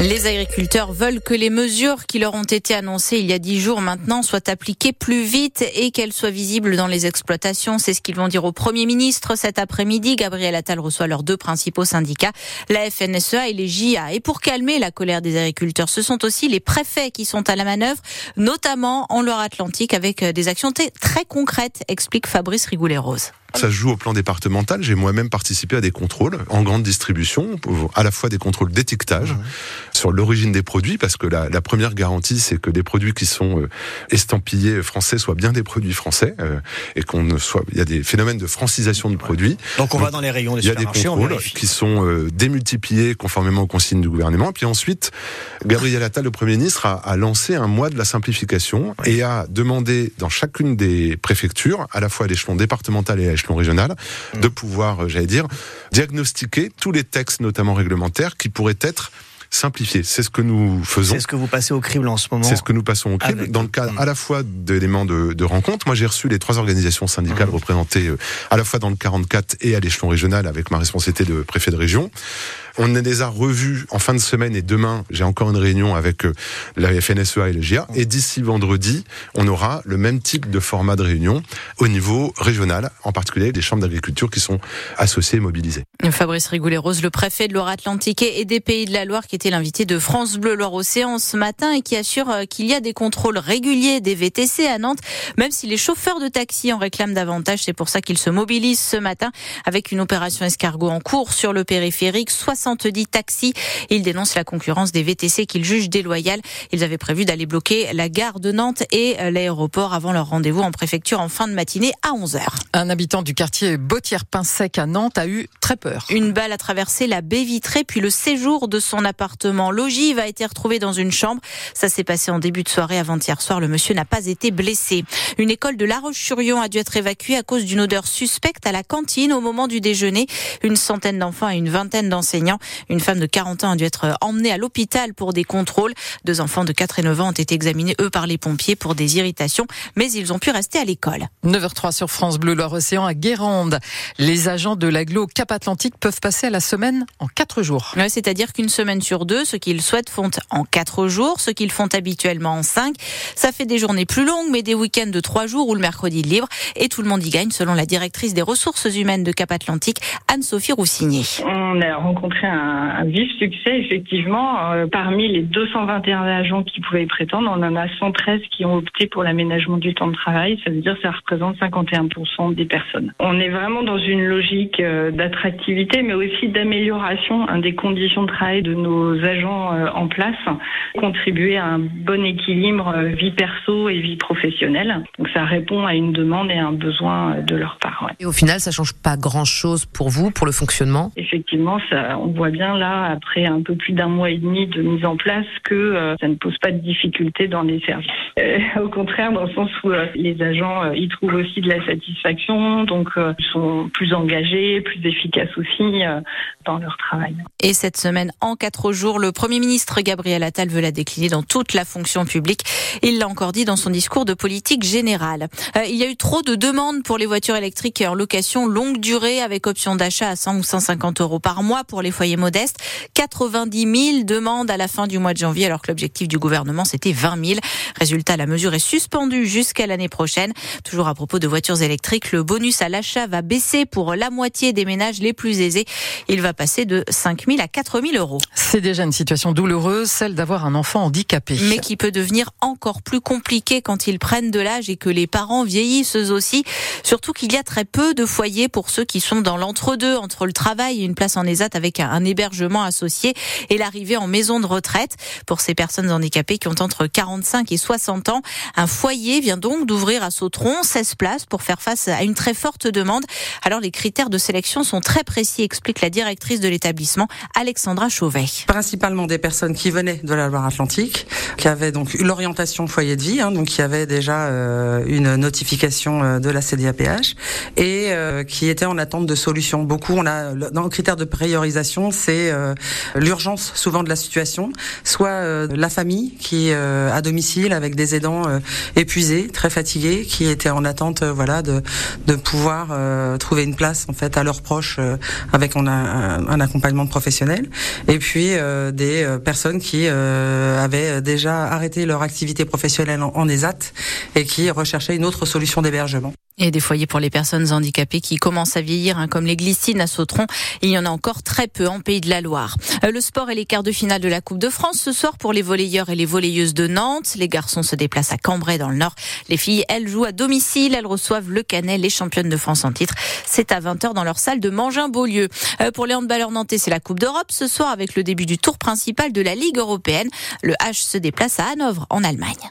Les agriculteurs veulent que les mesures qui leur ont été annoncées il y a dix jours maintenant soient appliquées plus vite et qu'elles soient visibles dans les exploitations. C'est ce qu'ils vont dire au Premier ministre cet après-midi. Gabriel Attal reçoit leurs deux principaux syndicats, la FNSEA et les JA. Et pour calmer la colère des agriculteurs, ce sont aussi les préfets qui sont à la manœuvre, notamment en Loire-Atlantique avec des actions très concrètes, explique Fabrice Rigoulet-Rose. Ça se joue au plan départemental. J'ai moi-même participé à des contrôles en grande distribution, à la fois des contrôles d'étiquetage sur l'origine des produits, parce que la, la première garantie, c'est que des produits qui sont euh, estampillés français soient bien des produits français euh, et qu'on ne soit. Il y a des phénomènes de francisation de produits. Donc on va dans les rayons des Il y a des contrôles qui sont euh, démultipliés conformément aux consignes du gouvernement. Puis ensuite, Gabriel Attal, le Premier ministre, a, a lancé un mois de la simplification et a demandé dans chacune des préfectures, à la fois à l'échelon départemental et à l'échelon régional, de pouvoir, j'allais dire, diagnostiquer tous les textes, notamment réglementaires, qui pourraient être simplifiés. C'est ce que nous faisons. C'est ce que vous passez au crible en ce moment. C'est ce que nous passons au crible dans le cadre à la fois d'éléments de, de rencontres. Moi, j'ai reçu les trois organisations syndicales mmh. représentées euh, à la fois dans le 44 et à l'échelon régional avec ma responsabilité de préfet de région. On les a revus en fin de semaine et demain, j'ai encore une réunion avec euh, la FNSEA et le GIA. Et d'ici vendredi, on aura le même type de format de réunion au niveau régional, en particulier des chambres d'agriculture qui sont associées et mobilisées. Fabrice Rigoulet-Rose, le préfet de Loire-Atlantique et des Pays de la Loire, qui était l'invité de France Bleu Loire-Océan ce matin et qui assure euh, qu'il y a des contrôles réguliers des VTC à Nantes, même si les chauffeurs de taxi en réclament davantage. C'est pour ça qu'ils se mobilisent ce matin avec une opération escargot en cours sur le périphérique. 70 taxis. Ils dénoncent la concurrence des VTC qu'ils jugent déloyale. Ils avaient prévu d'aller bloquer la gare de Nantes et euh, l'aéroport avant leur rendez-vous en préfecture en fin de matinée à 11h. Un habitant du quartier Bottière-Pinsec à Nantes a eu très peur. Une balle a traversé la baie vitrée puis le séjour de son appartement. L'ogive a été retrouvé dans une chambre. Ça s'est passé en début de soirée avant-hier soir. Le monsieur n'a pas été blessé. Une école de La Roche-sur-Yon a dû être évacuée à cause d'une odeur suspecte à la cantine au moment du déjeuner. Une centaine d'enfants et une vingtaine d'enseignants. Une femme de 40 ans a dû être emmenée à l'hôpital pour des contrôles. Deux enfants de 4 et 9 ans ont été examinés, eux, par les pompiers pour des irritations, mais ils ont pu rester à l'école. 9h03 sur France Bleu Loire-Océan à Guérande. Les agents de l'aglo Cap-Atlantique peuvent passer à la semaine en 4 jours. Ouais, C'est-à-dire qu'une semaine sur deux, ce qu'ils souhaitent font en 4 jours, ce qu'ils font habituellement en 5. Ça fait des journées plus longues, mais des week-ends de 3 jours ou le mercredi libre. Et tout le monde y gagne, selon la directrice des ressources humaines de Cap-Atlantique, Anne-Sophie Roussinier. On a rencontré un, un vif succès, effectivement. Euh, parmi les 221 agents qui pouvaient y prétendre, on en a 113 qui ont opté pour l'aménagement du temps de travail. Ça veut dire que ça représente 51% des personnes. On est vraiment dans une logique euh, d'attractivité, mais aussi d'amélioration hein, des conditions de travail de nos agents euh, en place, contribuer à un bon équilibre vie perso et vie professionnelle. Donc ça répond à une demande et à un besoin de leur part. Ouais. Et au final, ça change pas grand-chose pour vous, pour le fonctionnement? Effectivement, ça, on voit bien là, après un peu plus d'un mois et demi de mise en place, que euh, ça ne pose pas de difficultés dans les services. Euh, au contraire, dans le sens où euh, les agents y trouvent aussi de la satisfaction, donc ils sont plus engagés, plus efficaces aussi dans leur travail. Et cette semaine, en quatre jours, le Premier ministre Gabriel Attal veut la décliner dans toute la fonction publique. Il l'a encore dit dans son discours de politique générale. Il y a eu trop de demandes pour les voitures électriques en location longue durée avec option d'achat à 100 ou 150 euros par mois pour les foyers modestes. 90 000 demandes à la fin du mois de janvier alors que l'objectif du gouvernement c'était 20 000. Résultat, la mesure est suspendue jusqu'à l'année prochaine. Toujours à propos de voitures électriques, le bonus à l'achat va baisser pour la moitié des ménages les plus aisés. Il va passer de 5 000 à 4 000 euros. C'est déjà une situation douloureuse, celle d'avoir un enfant handicapé. Mais qui peut devenir encore plus compliqué quand ils prennent de l'âge et que les parents vieillissent eux aussi. Surtout qu'il y a très peu de foyers pour ceux qui sont dans l'entre-deux, entre le travail et une place en ESAT avec un hébergement associé et l'arrivée en maison de retraite. Pour ces personnes handicapées qui ont entre 45 et 60 ans, un foyer vient donc d'ouvrir à Sautron 16 places pour faire face à une très forte demande. Alors les critères de sélection sont très précis, explique la directrice de l'établissement, Alexandra Chauvet. Principalement des personnes qui venaient de la Loire-Atlantique, qui avaient donc l'orientation foyer de vie, hein, donc qui avaient déjà euh, une notification euh, de la CDAPH et euh, qui étaient en attente de solutions. Beaucoup, on a dans le critère de priorisation c'est l'urgence souvent de la situation, soit la famille qui est à domicile avec des aidants épuisés, très fatigués, qui étaient en attente, de pouvoir trouver une place en fait à leurs proches avec un, accompagnement professionnel, et puis des personnes qui avaient déjà arrêté leur activité professionnelle en ESAT et qui recherchaient une autre solution d'hébergement. Et des foyers pour les personnes handicapées qui commencent à vieillir, hein, comme les glycines à Sautron. Il y en a encore très peu en Pays de la Loire. Euh, le sport et les quarts de finale de la Coupe de France ce soir pour les volleyeurs et les volleyeuses de Nantes. Les garçons se déplacent à Cambrai dans le Nord. Les filles, elles, jouent à domicile. Elles reçoivent le Canet, les championnes de France en titre. C'est à 20h dans leur salle de Mangin-Beaulieu. Euh, pour les handballeurs nantais, c'est la Coupe d'Europe ce soir avec le début du tour principal de la Ligue européenne. Le H se déplace à Hanovre en Allemagne.